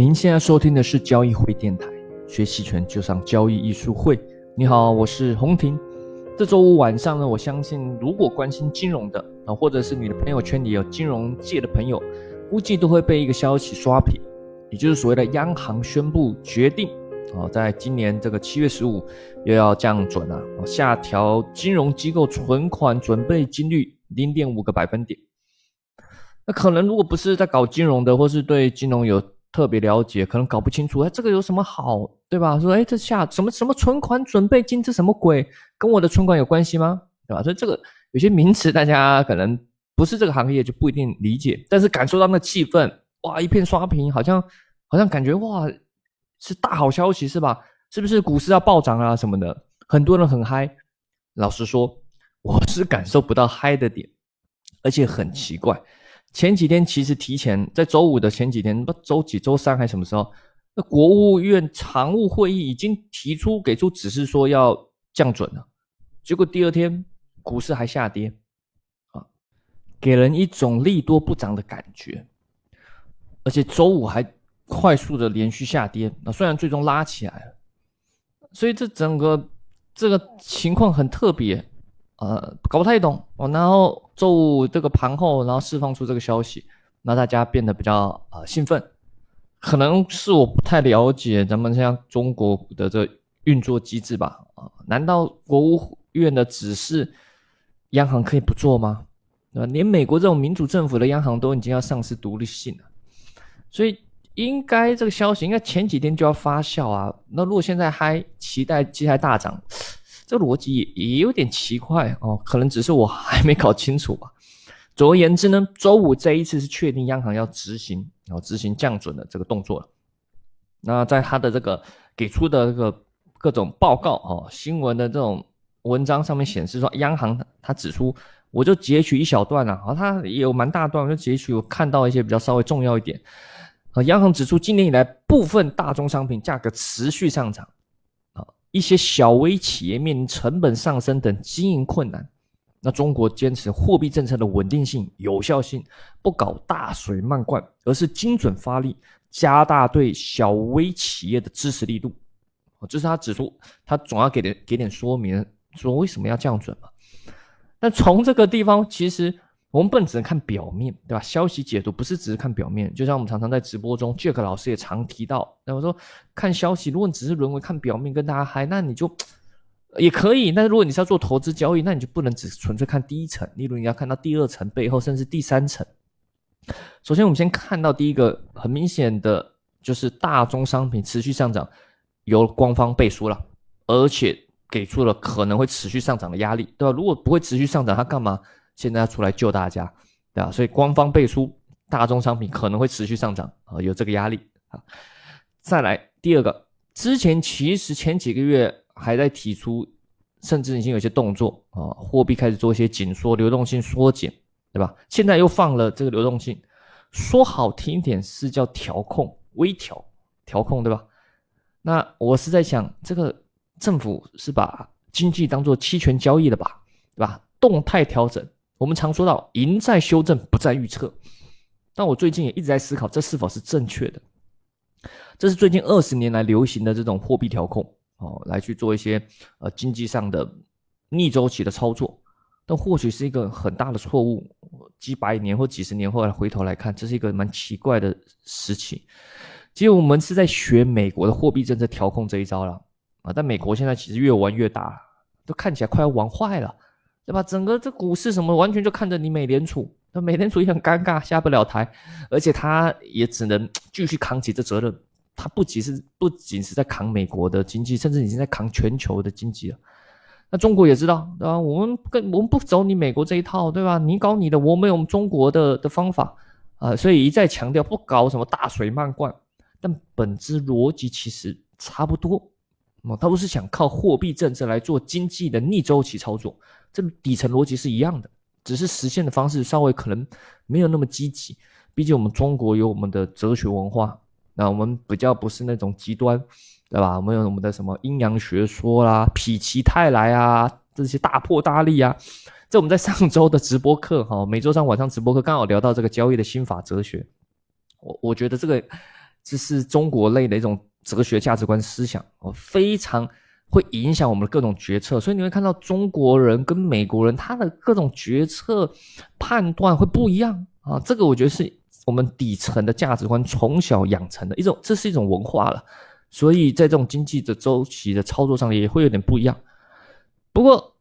您现在收听的是交易会电台，学期权就上交易艺术会。你好，我是洪婷。这周五晚上呢，我相信如果关心金融的啊，或者是你的朋友圈里有金融界的朋友，估计都会被一个消息刷屏，也就是所谓的央行宣布决定啊，在今年这个七月十五又要降准了，下调金融机构存款准备金率零点五个百分点。那可能如果不是在搞金融的，或是对金融有特别了解，可能搞不清楚，哎，这个有什么好，对吧？说，哎，这下什么什么存款准备金，这什么鬼？跟我的存款有关系吗？对吧？所以这个有些名词大家可能不是这个行业就不一定理解，但是感受到那气氛，哇，一片刷屏，好像好像感觉哇是大好消息是吧？是不是股市要暴涨啊什么的？很多人很嗨。老实说，我是感受不到嗨的点，而且很奇怪。前几天其实提前在周五的前几天，不周几周三还什么时候？那国务院常务会议已经提出给出指示说要降准了，结果第二天股市还下跌，啊，给人一种利多不涨的感觉，而且周五还快速的连续下跌，那虽然最终拉起来了，所以这整个这个情况很特别。呃，搞不太懂哦。然后周五这个盘后，然后释放出这个消息，那大家变得比较呃兴奋。可能是我不太了解咱们像中国的这运作机制吧？啊，难道国务院的指示，央行可以不做吗？对吧，连美国这种民主政府的央行都已经要丧失独立性了，所以应该这个消息应该前几天就要发酵啊。那如果现在还期待接下来大涨？这逻辑也也有点奇怪哦，可能只是我还没搞清楚吧。总而言之呢，周五这一次是确定央行要执行，然后执行降准的这个动作了。那在他的这个给出的这个各种报告哦，新闻的这种文章上面显示说，央行他指出，我就截取一小段了啊，他也有蛮大段，我就截取我看到一些比较稍微重要一点啊。央行指出，今年以来部分大宗商品价格持续上涨。一些小微企业面临成本上升等经营困难，那中国坚持货币政策的稳定性、有效性，不搞大水漫灌，而是精准发力，加大对小微企业的支持力度。这是他指出，他总要给点给点说明，说为什么要降准嘛？那从这个地方，其实。我们不能只能看表面对吧？消息解读不是只是看表面，就像我们常常在直播中，Jack 老师也常提到，那我说看消息，如果你只是沦为看表面跟大家嗨，那你就 也可以。但是如果你是要做投资交易，那你就不能只纯粹看第一层，例如你要看到第二层背后，甚至第三层。首先，我们先看到第一个很明显的就是大宗商品持续上涨，由官方背书了，而且给出了可能会持续上涨的压力，对吧？如果不会持续上涨，它干嘛？现在要出来救大家，对吧？所以官方背书，大宗商品可能会持续上涨啊，有这个压力啊。再来第二个，之前其实前几个月还在提出，甚至已经有些动作啊，货币开始做一些紧缩，流动性缩减，对吧？现在又放了这个流动性，说好听一点是叫调控、微调、调控，对吧？那我是在想，这个政府是把经济当做期权交易的吧，对吧？动态调整。我们常说到，赢在修正，不在预测。但我最近也一直在思考，这是否是正确的？这是最近二十年来流行的这种货币调控哦，来去做一些呃经济上的逆周期的操作。但或许是一个很大的错误。几百年或几十年后来回头来看，这是一个蛮奇怪的时期。其实我们是在学美国的货币政策调控这一招了啊！但美国现在其实越玩越大，都看起来快要玩坏了。对吧？整个这股市什么，完全就看着你美联储。那美联储也很尴尬，下不了台，而且他也只能继续扛起这责任。他不仅是不仅是在扛美国的经济，甚至已经在扛全球的经济了。那中国也知道，对吧？我们跟我们不走你美国这一套，对吧？你搞你的，我们有我们中国的的方法啊。所以一再强调不搞什么大水漫灌，但本质逻辑其实差不多。哦，他不是想靠货币政策来做经济的逆周期操作，这底层逻辑是一样的，只是实现的方式稍微可能没有那么积极。毕竟我们中国有我们的哲学文化，那我们比较不是那种极端，对吧？我们有我们的什么阴阳学说啦、否极泰来啊，这些大破大立啊。这我们在上周的直播课哈，每周三晚上直播课刚好聊到这个交易的心法哲学，我我觉得这个这是中国类的一种哲学价值观思想哦，非常会影响我们的各种决策。所以你会看到中国人跟美国人他的各种决策判断会不一样啊。这个我觉得是我们底层的价值观从小养成的一种，这是一种文化了。所以在这种经济的周期的操作上也会有点不一样。不过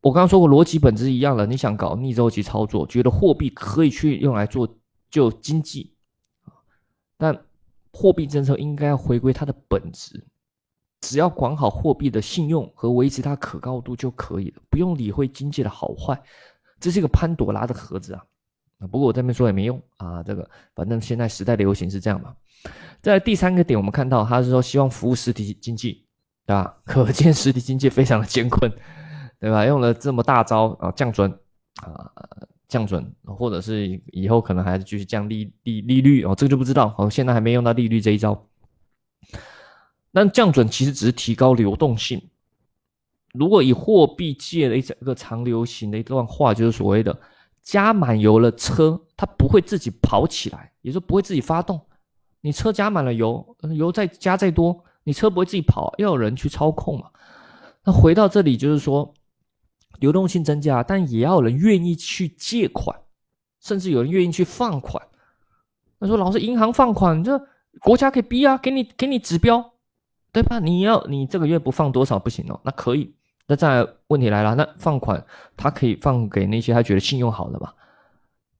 我刚刚说过，逻辑本质一样了。你想搞逆周期操作，觉得货币可以去用来做就经济但货币政策应该要回归它的本质，只要管好货币的信用和维持它可靠度就可以了，不用理会经济的好坏。这是一个潘多拉的盒子啊！不过我这边说也没用啊，这个反正现在时代流行是这样嘛。在第三个点，我们看到他是说希望服务实体经济，对吧？可见实体经济非常的艰困，对吧？用了这么大招啊，降准啊，降准，或者是以后可能还是继续降利利利率哦，这个就不知道哦。现在还没用到利率这一招。那降准其实只是提高流动性。如果以货币界的一整个长流行的一段话，就是所谓的加满油了车，它不会自己跑起来，也就不会自己发动。你车加满了油，油再加再多，你车不会自己跑，要有人去操控嘛。那回到这里，就是说流动性增加，但也要有人愿意去借款，甚至有人愿意去放款。他说：“老师，银行放款，这国家可以逼啊，给你给你指标，对吧？你要你这个月不放多少不行哦。那可以。那再问题来了，那放款他可以放给那些他觉得信用好的嘛？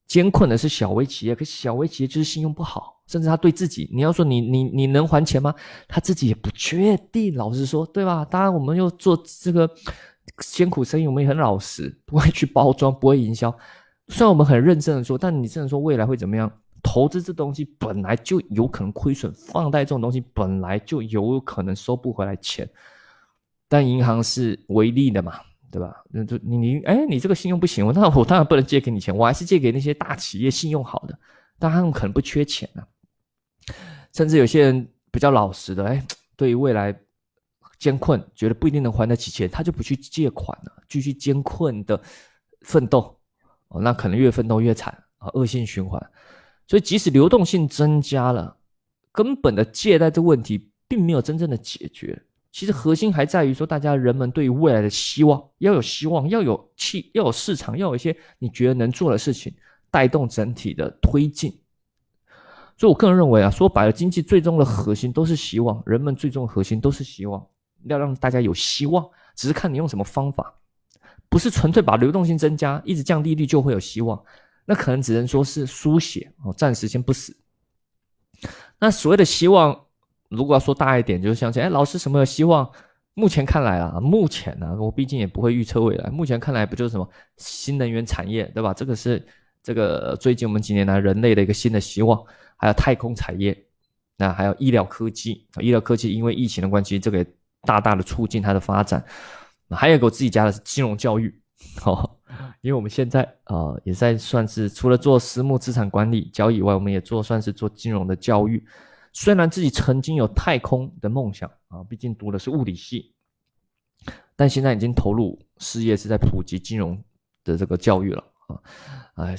艰困的是小微企业，可是小微企业就是信用不好。”甚至他对自己，你要说你你你能还钱吗？他自己也不确定。老实说，对吧？当然，我们又做这个艰苦生意，我们也很老实，不会去包装，不会营销。虽然我们很认真的说，但你真的说未来会怎么样？投资这东西本来就有可能亏损，放贷这种东西本来就有可能收不回来钱。但银行是唯利的嘛，对吧？那就你你哎，你这个信用不行，那我当然不能借给你钱，我还是借给那些大企业信用好的，但他们可能不缺钱啊。甚至有些人比较老实的，哎，对于未来艰困，觉得不一定能还得起钱，他就不去借款了，继续艰困的奋斗，哦，那可能越奋斗越惨啊，恶性循环。所以即使流动性增加了，根本的借贷这问题并没有真正的解决。其实核心还在于说，大家人们对于未来的希望，要有希望，要有气，要有市场，要有一些你觉得能做的事情，带动整体的推进。所以，我个人认为啊，说白了，经济最终的核心都是希望，人们最终的核心都是希望，要让大家有希望，只是看你用什么方法，不是纯粹把流动性增加，一直降利率就会有希望，那可能只能说是书写哦，暂时先不死。那所谓的希望，如果要说大一点，就是相信，哎，老师什么有希望？目前看来啊，目前呢，我毕竟也不会预测未来，目前看来不就是什么新能源产业，对吧？这个是这个最近我们几年来人类的一个新的希望。还有太空产业，那还有医疗科技医疗科技因为疫情的关系，这个大大的促进它的发展。还有一个我自己家的是金融教育，哦，因为我们现在啊也在算是除了做私募资产管理交易以外，我们也做算是做金融的教育。虽然自己曾经有太空的梦想啊，毕竟读的是物理系，但现在已经投入事业是在普及金融的这个教育了啊，啊。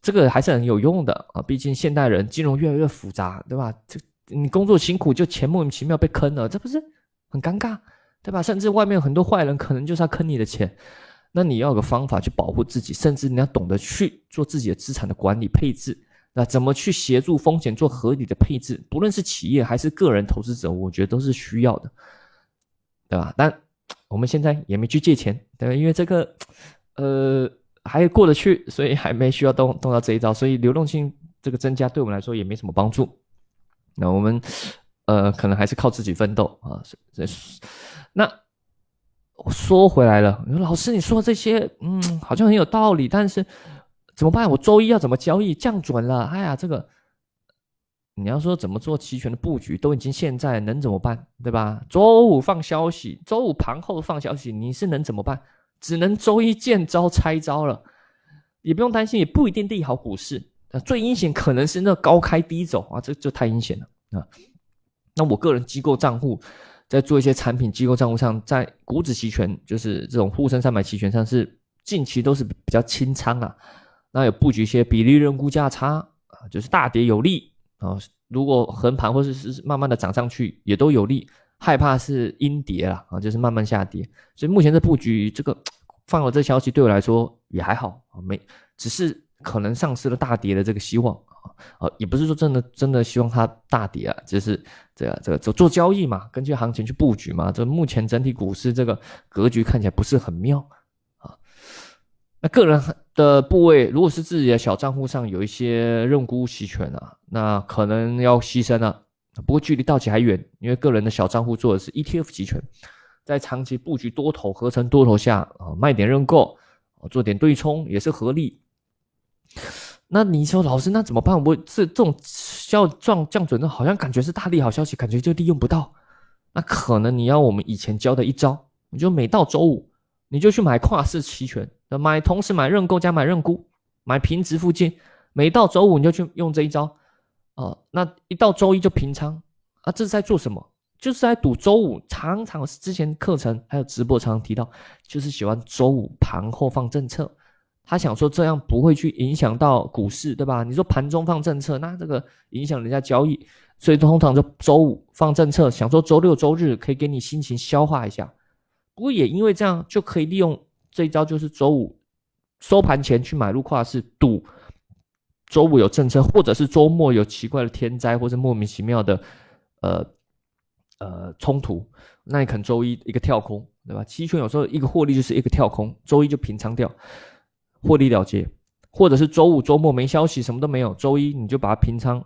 这个还是很有用的啊，毕竟现代人金融越来越复杂，对吧？这你工作辛苦，就钱莫名其妙被坑了，这不是很尴尬，对吧？甚至外面有很多坏人，可能就是要坑你的钱，那你要有个方法去保护自己，甚至你要懂得去做自己的资产的管理配置，那怎么去协助风险做合理的配置？不论是企业还是个人投资者，我觉得都是需要的，对吧？但 我们现在也没去借钱，对吧？因为这个，呃。还过得去，所以还没需要动动到这一招，所以流动性这个增加对我们来说也没什么帮助。那我们呃，可能还是靠自己奋斗啊。这那说回来了，你说老师你说这些，嗯，好像很有道理，但是怎么办？我周一要怎么交易？降准了，哎呀，这个你要说怎么做期权的布局，都已经现在能怎么办？对吧？周五放消息，周五盘后放消息，你是能怎么办？只能周一见招拆招了，也不用担心，也不一定利好股市。最阴险可能是那高开低走啊，这就太阴险了啊。那我个人机构账户在做一些产品机构账户上，在股指期权，就是这种沪深三百期权上是近期都是比较清仓啊。那有布局一些比利润估价差啊，就是大跌有利啊，如果横盘或者是慢慢的涨上去，也都有利。害怕是阴跌了啊，就是慢慢下跌。所以目前这布局，这个放了这消息对我来说也还好啊，没，只是可能丧失了大跌的这个希望啊，也不是说真的真的希望它大跌啊，只是这个这个做做交易嘛，根据行情去布局嘛。这目前整体股市这个格局看起来不是很妙啊。那个人的部位，如果是自己的小账户上有一些认沽期权啊，那可能要牺牲了。不过距离到期还远，因为个人的小账户做的是 ETF 期权，在长期布局多头合成多头下啊，卖点认购，做点对冲也是合理。那你说老师那怎么办？我这这种消降降准的，好像感觉是大利好消息，感觉就利用不到。那可能你要我们以前教的一招，你就每到周五你就去买跨市期权，买同时买认购加买认沽，买平值附近，每到周五你就去用这一招。哦，那一到周一就平仓啊，这是在做什么？就是在赌周五。常常之前课程还有直播常常提到，就是喜欢周五盘后放政策。他想说这样不会去影响到股市，对吧？你说盘中放政策，那这个影响人家交易，所以通常就周五放政策，想说周六周日可以给你心情消化一下。不过也因为这样，就可以利用这一招，就是周五收盘前去买入跨市赌。周五有政策，或者是周末有奇怪的天灾，或者莫名其妙的，呃呃冲突，那你可能周一一个跳空，对吧？期权有时候一个获利就是一个跳空，周一就平仓掉，获利了结，或者是周五周末没消息，什么都没有，周一你就把它平仓，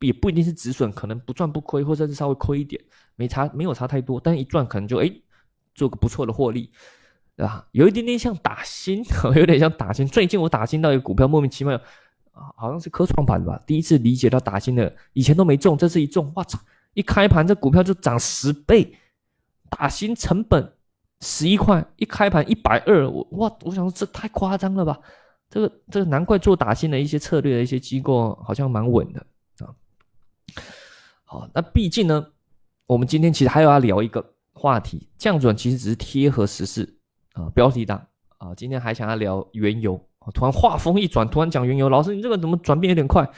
也不一定是止损，可能不赚不亏，或者是稍微亏一点，没差没有差太多，但一赚可能就哎做个不错的获利，对吧？有一点点像打新，有点像打新。最近我打新到一个股票，莫名其妙。好像是科创板吧，第一次理解到打新的，以前都没中，这次一中，哇操！一开盘这股票就涨十倍，打新成本十一块，一开盘一百二，我哇！我想说这太夸张了吧？这个这个难怪做打新的一些策略的一些机构好像蛮稳的啊。好，那毕竟呢，我们今天其实还要聊一个话题，降准其实只是贴合时事啊，标题党啊，今天还想要聊原油。突然话锋一转，突然讲原油，老师你这个怎么转变有点快？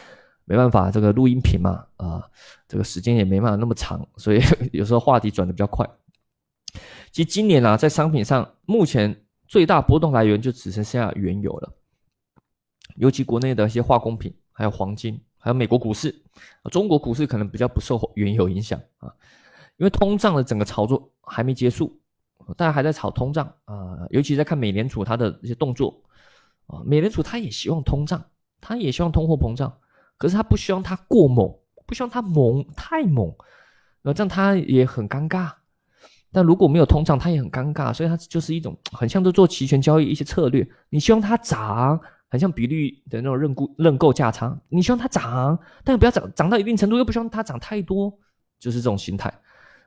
没办法，这个录音频嘛，啊，这个时间也没办法那么长，所以 有时候话题转的比较快。其实今年啊，在商品上，目前最大波动来源就只剩下原油了，尤其国内的一些化工品，还有黄金，还有美国股市，中国股市可能比较不受原油影响啊，因为通胀的整个炒作还没结束，大家还在炒通胀啊，尤其在看美联储它的一些动作。啊，美联储他也希望通胀，他也希望通货膨胀，可是他不希望它过猛，不希望它猛太猛，那这样他也很尴尬。但如果没有通胀，它也很尴尬，所以它就是一种 很像在做期权交易一些策略。你希望它涨，很像比率的那种认沽认购价差，你希望它涨，但不要涨涨到一定程度，又不希望它涨太多，就是这种心态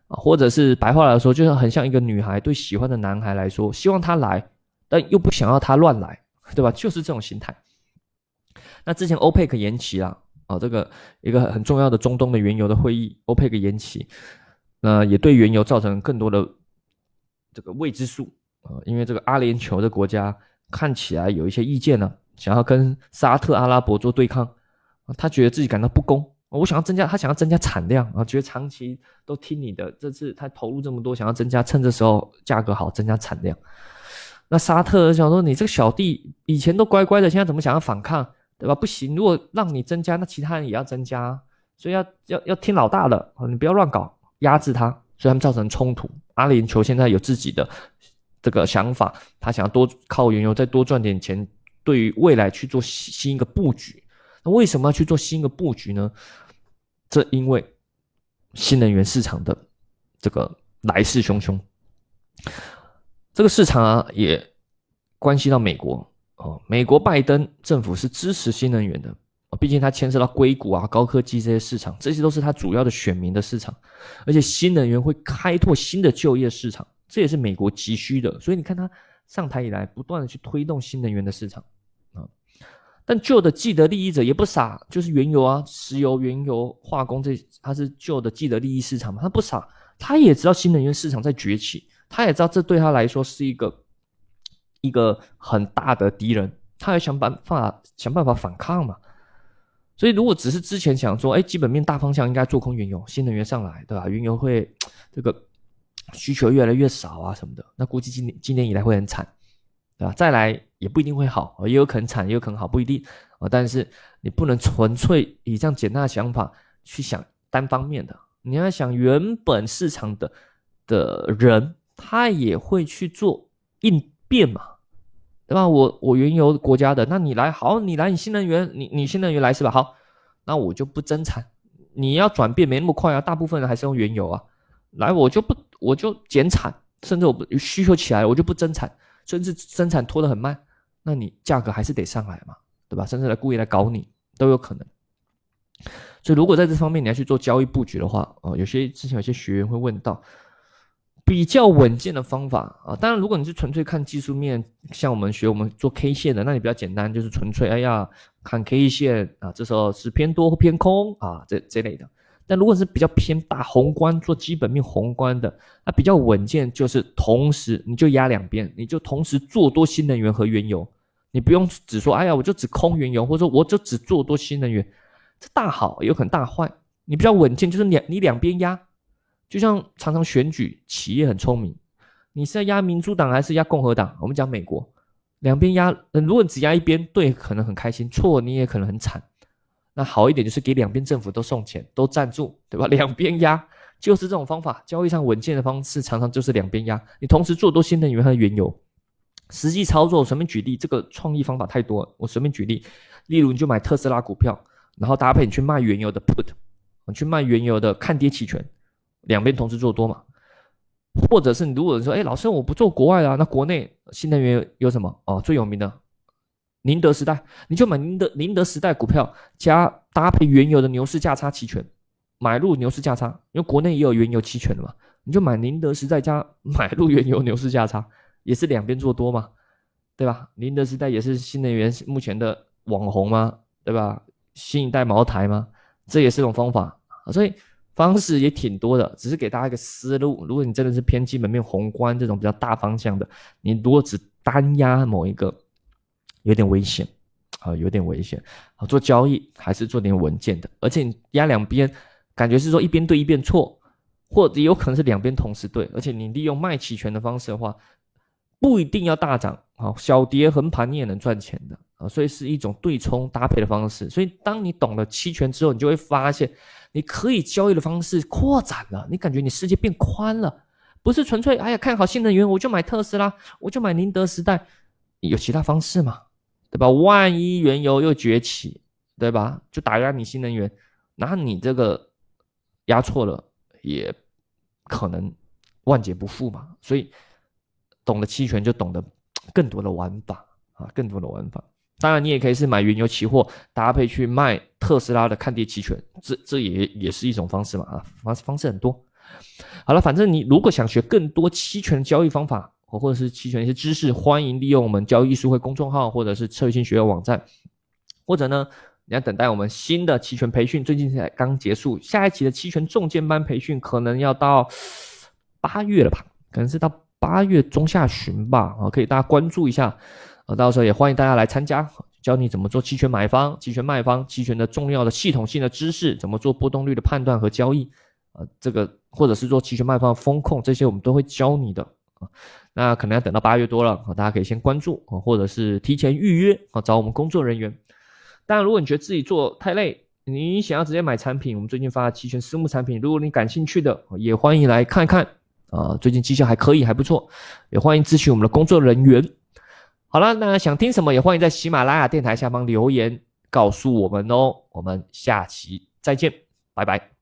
啊。或者是白话来说，就是很像一个女孩对喜欢的男孩来说，希望他来，但又不想要他乱来。对吧？就是这种心态。那之前欧佩克延期了啊，这个一个很重要的中东的原油的会议，欧佩克延期，那也对原油造成更多的这个未知数啊。因为这个阿联酋的国家看起来有一些意见呢，想要跟沙特阿拉伯做对抗他觉得自己感到不公。我想要增加，他想要增加产量啊，觉得长期都听你的，这次他投入这么多，想要增加，趁这时候价格好，增加产量。那沙特想说：“你这个小弟以前都乖乖的，现在怎么想要反抗，对吧？不行，如果让你增加，那其他人也要增加，所以要要要听老大的！你不要乱搞，压制他，所以他们造成冲突。阿联酋现在有自己的这个想法，他想要多靠原油再多赚点钱，对于未来去做新一个布局。那为什么要去做新一个布局呢？这因为新能源市场的这个来势汹汹。”这个市场啊，也关系到美国哦。美国拜登政府是支持新能源的毕竟它牵涉到硅谷啊、高科技这些市场，这些都是它主要的选民的市场。而且新能源会开拓新的就业市场，这也是美国急需的。所以你看，他上台以来，不断的去推动新能源的市场啊。但旧的既得利益者也不傻，就是原油啊、石油、原油、化工这，它是旧的既得利益市场嘛，他不傻，他也知道新能源市场在崛起。他也知道这对他来说是一个一个很大的敌人，他要想办法想办法反抗嘛。所以如果只是之前想说，哎，基本面大方向应该做空原油，新能源上来，对吧？原油会 这个 需求越来越少啊什么的，那估计今年今年以来会很惨，对吧？再来也不一定会好，也有可能惨，也有可能好，不一定啊。但是你不能纯粹以这样简单的想法去想单方面的，你要想原本市场的的人，他也会去做应变嘛。对吧？我我原油国家的，那你来好，你来你新能源，你你新能源来是吧？好，那我就不增产。你要转变没那么快啊，大部分人还是用原油啊。来，我就不我就减产，甚至我不需求起来，我就不增产，甚至生产拖得很慢，那你价格还是得上来嘛，对吧？甚至来故意来搞你都有可能。所以如果在这方面你要去做交易布局的话，哦，有些之前有些学员会问到。比较稳健的方法啊，当然，如果你是纯粹看技术面，像我们学我们做 K 线的，那你比较简单，就是纯粹哎呀看 K 线啊，这时候是偏多或偏空啊，这这类的。但如果是比较偏大宏观做基本面宏观的，那比较稳健，就是同时你就压两边，你就同时做多新能源和原油，你不用只说哎呀我就只空原油，或者说我就只做多新能源，这大好有可能大坏。你比较稳健，就是两你两边压。就像常常选举，企业很聪明，你是要压民主党还是压共和党？我们讲美国，两边压，如果你只压一边，对，可能很开心；错，你也可能很惨。那好一点就是给两边政府都送钱，都赞助，对吧？两边压就是这种方法，交易上稳健的方式，常常就是两边压。你同时做多新能源和原油，实际操作随便举例，这个创意方法太多，我随便举例，例如你就买特斯拉股票，然后搭配你去卖原油的 put，你去卖原油的看跌期权。两边同时做多嘛，或者是你如果说，哎，老师我不做国外的，那国内新能源有什么？哦，最有名的宁德时代，你就买宁德宁德时代股票，加搭配原油的牛市价差期权，买入牛市价差，因为国内也有原油期权的嘛，你就买宁德时代加买入原油牛市价差，也是两边做多嘛，对吧？宁德时代也是新能源目前的网红吗？对吧？新一代茅台吗？这也是一种方法，所以。方式也挺多的，只是给大家一个思路。如果你真的是偏基本面宏观这种比较大方向的，你如果只单压某一个，有点危险啊，有点危险啊。做交易还是做点稳健的，而且你压两边，感觉是说一边对一边错，或者有可能是两边同时对。而且你利用卖期权的方式的话，不一定要大涨啊，小跌横盘你也能赚钱的所以是一种对冲搭配的方式。所以当你懂了期权之后，你就会发现。你可以交易的方式扩展了，你感觉你世界变宽了，不是纯粹哎呀看好新能源我就买特斯拉，我就买宁德时代，有其他方式嘛，对吧？万一原油又崛起，对吧？就打压你新能源，那你这个压错了，也可能万劫不复嘛。所以懂得期权就懂得更多的玩法啊，更多的玩法。当然，你也可以是买原油期货搭配去卖特斯拉的看跌期权，这这也也是一种方式嘛啊，方方式很多。好了，反正你如果想学更多期权交易方法，或者是期权一些知识，欢迎利用我们交易艺术会公众号或者是策略性学院网站，或者呢，你要等待我们新的期权培训，最近才刚结束，下一期的期权重建班培训可能要到八月了吧，可能是到八月中下旬吧啊，可以大家关注一下。啊，到时候也欢迎大家来参加，教你怎么做期权买方、期权卖方、期权的重要的系统性的知识，怎么做波动率的判断和交易，啊，这个或者是做期权卖方风控，这些我们都会教你的啊。那可能要等到八月多了啊，大家可以先关注啊，或者是提前预约啊，找我们工作人员。当然，如果你觉得自己做太累，你想要直接买产品，我们最近发的期权私募产品，如果你感兴趣的，也欢迎来看看啊。最近绩效还可以，还不错，也欢迎咨询我们的工作人员。好了，那想听什么也欢迎在喜马拉雅电台下方留言告诉我们哦。我们下期再见，拜拜。